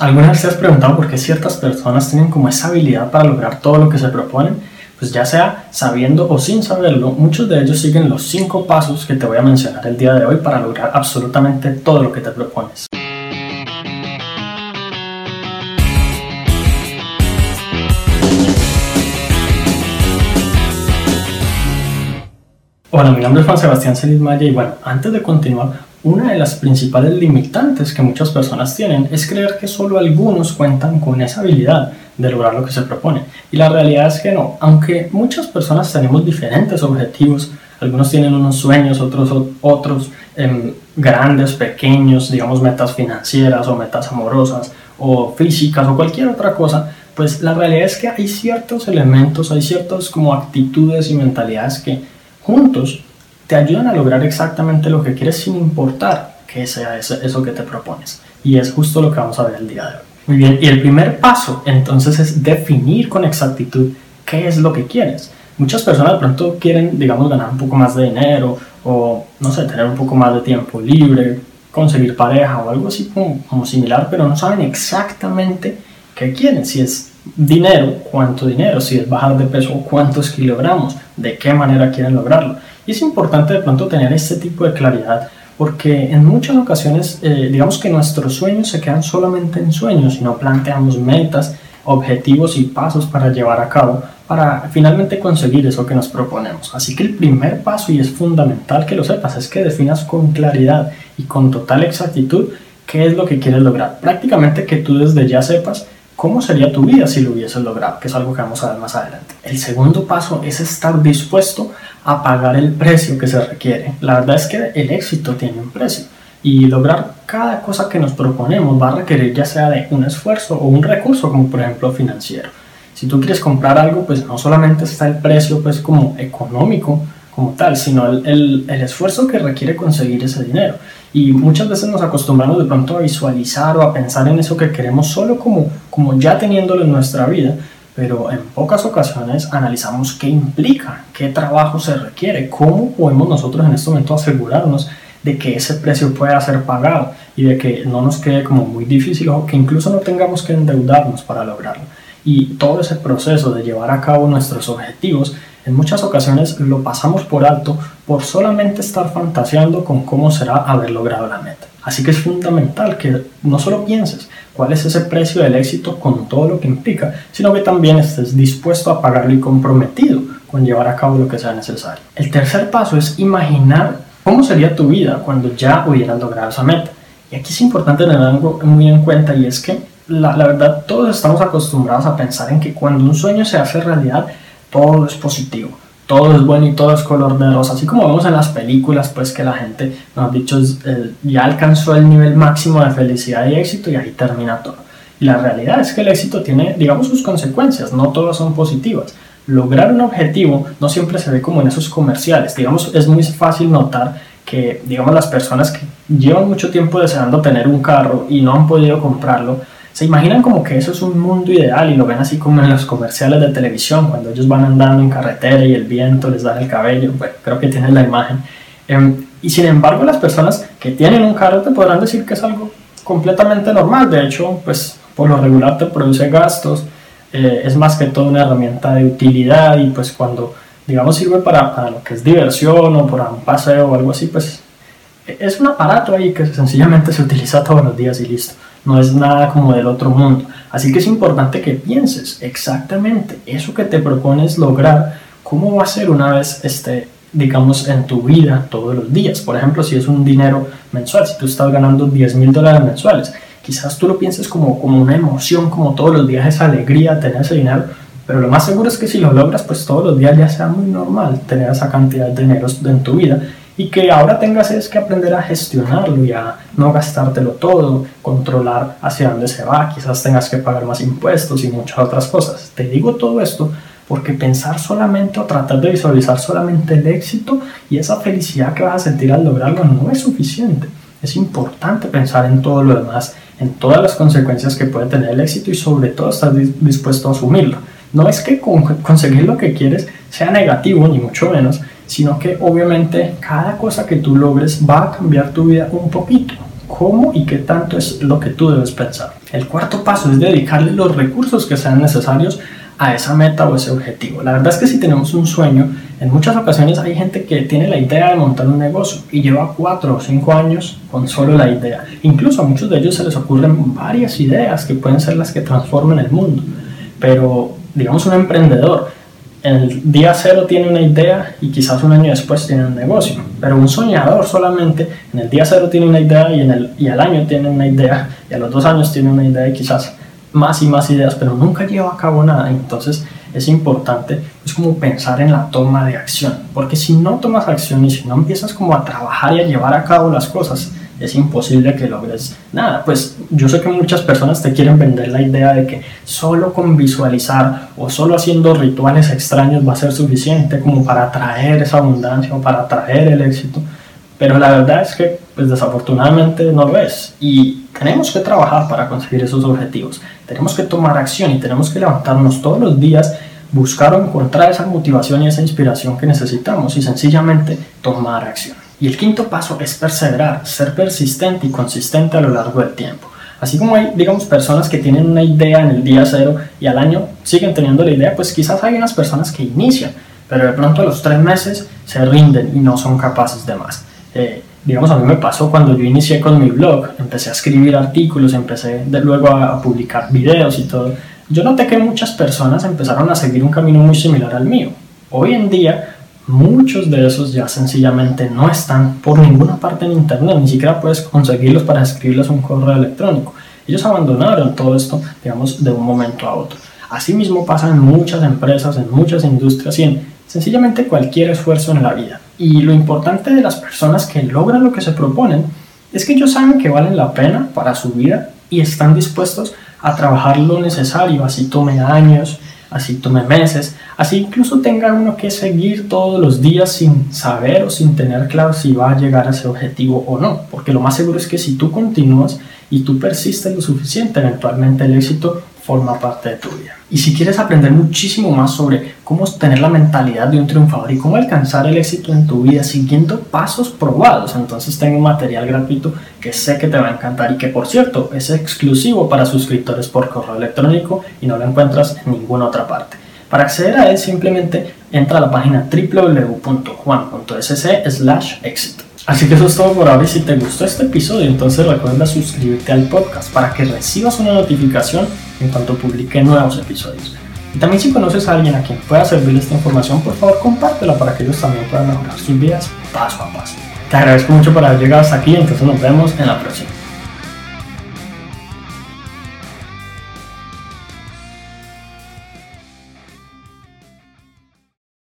¿Alguna vez te has preguntado por qué ciertas personas tienen como esa habilidad para lograr todo lo que se proponen? Pues ya sea sabiendo o sin saberlo, muchos de ellos siguen los cinco pasos que te voy a mencionar el día de hoy para lograr absolutamente todo lo que te propones. Hola, mi nombre es Juan Sebastián Celis Maya y bueno, antes de continuar, una de las principales limitantes que muchas personas tienen es creer que solo algunos cuentan con esa habilidad de lograr lo que se propone. Y la realidad es que no, aunque muchas personas tenemos diferentes objetivos, algunos tienen unos sueños, otros otros em, grandes, pequeños, digamos metas financieras o metas amorosas o físicas o cualquier otra cosa, pues la realidad es que hay ciertos elementos, hay ciertas como actitudes y mentalidades que juntos te ayudan a lograr exactamente lo que quieres sin importar que sea eso, que te propones. Y es justo lo que vamos a ver el día de hoy. Muy bien, y el primer paso entonces es definir con exactitud qué es lo que quieres. Muchas personas de pronto quieren, digamos, ganar un poco más de dinero o, no sé, tener un poco más de tiempo libre, conseguir pareja o algo así como, como similar, pero no saben exactamente qué quieren. Si es dinero, cuánto dinero, si es bajar de peso, cuántos kilogramos, de qué manera quieren lograrlo. Y es importante de pronto tener este tipo de claridad porque en muchas ocasiones eh, digamos que nuestros sueños se quedan solamente en sueños y no planteamos metas, objetivos y pasos para llevar a cabo para finalmente conseguir eso que nos proponemos. Así que el primer paso, y es fundamental que lo sepas, es que definas con claridad y con total exactitud qué es lo que quieres lograr. Prácticamente que tú desde ya sepas ¿Cómo sería tu vida si lo hubieses logrado? Que es algo que vamos a ver más adelante. El segundo paso es estar dispuesto a pagar el precio que se requiere. La verdad es que el éxito tiene un precio y lograr cada cosa que nos proponemos va a requerir ya sea de un esfuerzo o un recurso como por ejemplo financiero. Si tú quieres comprar algo, pues no solamente está el precio pues como económico, como tal, sino el, el, esfuerzo que requiere conseguir ese dinero. Y muchas veces nos acostumbramos de pronto a visualizar o a pensar en eso que queremos solo como, como ya teniéndolo en nuestra vida, pero en pocas ocasiones analizamos qué implica, qué trabajo se requiere, cómo podemos nosotros en este momento asegurarnos de que ese precio pueda ser pagado y de que no nos quede como muy difícil o que incluso no tengamos que endeudarnos para lograrlo. Y todo ese proceso de llevar a cabo nuestros objetivos en muchas ocasiones lo pasamos por alto por solamente estar fantaseando con cómo será haber logrado la meta. Así que es fundamental que no solo pienses cuál es ese precio del éxito con todo lo que implica, sino que también estés dispuesto a pagarlo y comprometido con llevar a cabo lo que sea necesario. El tercer paso es imaginar cómo sería tu vida cuando ya hubieras logrado esa meta. Y aquí es importante tener algo muy en cuenta y es que la, la verdad todos estamos acostumbrados a pensar en que cuando un sueño se hace realidad, todo es positivo, todo es bueno y todo es color de rosa. Así como vemos en las películas, pues que la gente, nos ha dicho, eh, ya alcanzó el nivel máximo de felicidad y éxito y ahí termina todo. Y la realidad es que el éxito tiene, digamos, sus consecuencias, no todas son positivas. Lograr un objetivo no siempre se ve como en esos comerciales. Digamos, es muy fácil notar que, digamos, las personas que llevan mucho tiempo deseando tener un carro y no han podido comprarlo, se imaginan como que eso es un mundo ideal y lo ven así como en los comerciales de televisión, cuando ellos van andando en carretera y el viento les da el cabello, bueno, creo que tienen la imagen. Em, y sin embargo, las personas que tienen un carro te podrán decir que es algo completamente normal, de hecho, pues por lo regular te produce gastos, eh, es más que todo una herramienta de utilidad y pues cuando, digamos, sirve para, para lo que es diversión o para un paseo o algo así, pues es un aparato ahí que sencillamente se utiliza todos los días y listo no es nada como del otro mundo. Así que es importante que pienses exactamente eso que te propones lograr, cómo va a ser una vez esté, digamos, en tu vida todos los días. Por ejemplo, si es un dinero mensual, si tú estás ganando 10 mil dólares mensuales, quizás tú lo pienses como, como una emoción, como todos los días esa alegría, tener ese dinero, pero lo más seguro es que si lo logras, pues todos los días ya sea muy normal tener esa cantidad de dinero en tu vida y que ahora tengas es que aprender a gestionarlo y a no gastártelo todo, controlar hacia dónde se va, quizás tengas que pagar más impuestos y muchas otras cosas. Te digo todo esto porque pensar solamente o tratar de visualizar solamente el éxito y esa felicidad que vas a sentir al lograrlo no es suficiente. Es importante pensar en todo lo demás, en todas las consecuencias que puede tener el éxito y sobre todo estar dispuesto a asumirlo. No es que conseguir lo que quieres sea negativo, ni mucho menos, sino que obviamente cada cosa que tú logres va a cambiar tu vida un poquito. ¿Cómo y qué tanto es lo que tú debes pensar? El cuarto paso es dedicarle los recursos que sean necesarios a esa meta o ese objetivo. La verdad es que si tenemos un sueño, en muchas ocasiones hay gente que tiene la idea de montar un negocio y lleva cuatro o cinco años con solo la idea. Incluso a muchos de ellos se les ocurren varias ideas que pueden ser las que transformen el mundo. Pero, digamos, un emprendedor en el día cero tiene una idea y quizás un año después tiene un negocio. Pero un soñador solamente en el día cero tiene una idea y, en el, y al año tiene una idea y a los dos años tiene una idea y quizás más y más ideas, pero nunca lleva a cabo nada. Entonces es importante, es como pensar en la toma de acción, porque si no tomas acción y si no empiezas como a trabajar y a llevar a cabo las cosas, es imposible que logres nada. Pues yo sé que muchas personas te quieren vender la idea de que solo con visualizar o solo haciendo rituales extraños va a ser suficiente como para atraer esa abundancia o para atraer el éxito. Pero la verdad es que, pues desafortunadamente no lo es. Y tenemos que trabajar para conseguir esos objetivos. Tenemos que tomar acción y tenemos que levantarnos todos los días, buscar o encontrar esa motivación y esa inspiración que necesitamos y sencillamente tomar acción. Y el quinto paso es perseverar, ser persistente y consistente a lo largo del tiempo. Así como hay, digamos, personas que tienen una idea en el día cero y al año siguen teniendo la idea, pues quizás hay unas personas que inician, pero de pronto a los tres meses se rinden y no son capaces de más. Eh, digamos, a mí me pasó cuando yo inicié con mi blog, empecé a escribir artículos, empecé de luego a, publicar videos y todo. Yo noté que muchas personas empezaron a seguir un camino muy similar al mío. Hoy en día, muchos de esos ya sencillamente no están por ninguna parte en internet, ni siquiera puedes conseguirlos para escribirles un correo electrónico. Ellos abandonaron todo esto, digamos, de un momento a otro. Asimismo pasa en muchas empresas, en muchas industrias y en sencillamente cualquier esfuerzo en la vida. Y lo importante de las personas que logran lo que se proponen es que ellos saben que valen la pena para su vida y están dispuestos a trabajar lo necesario, así tome años, así tome meses, así incluso tenga uno que seguir todos los días sin saber o sin tener claro si va a llegar a ese objetivo o no, porque lo más seguro es que si tú continúas y tú persistes lo suficiente, eventualmente el éxito forma parte de tu vida. Y si quieres aprender muchísimo más sobre cómo tener la mentalidad de un triunfador y cómo alcanzar el éxito en tu vida siguiendo pasos probados, entonces tengo un material gratuito que sé que te va a encantar y que por cierto es exclusivo para suscriptores por correo electrónico y no lo encuentras en ninguna otra parte. Para acceder a él simplemente entra a la página www.juan.sc/éxito. Así que eso es todo por ahora y si te gustó este episodio entonces recuerda suscribirte al podcast para que recibas una notificación en cuanto publique nuevos episodios. Y también si conoces a alguien a quien pueda servir esta información, por favor compártela para que ellos también puedan mejorar sus vidas paso a paso. Te agradezco mucho por haber llegado hasta aquí, entonces nos vemos en la próxima.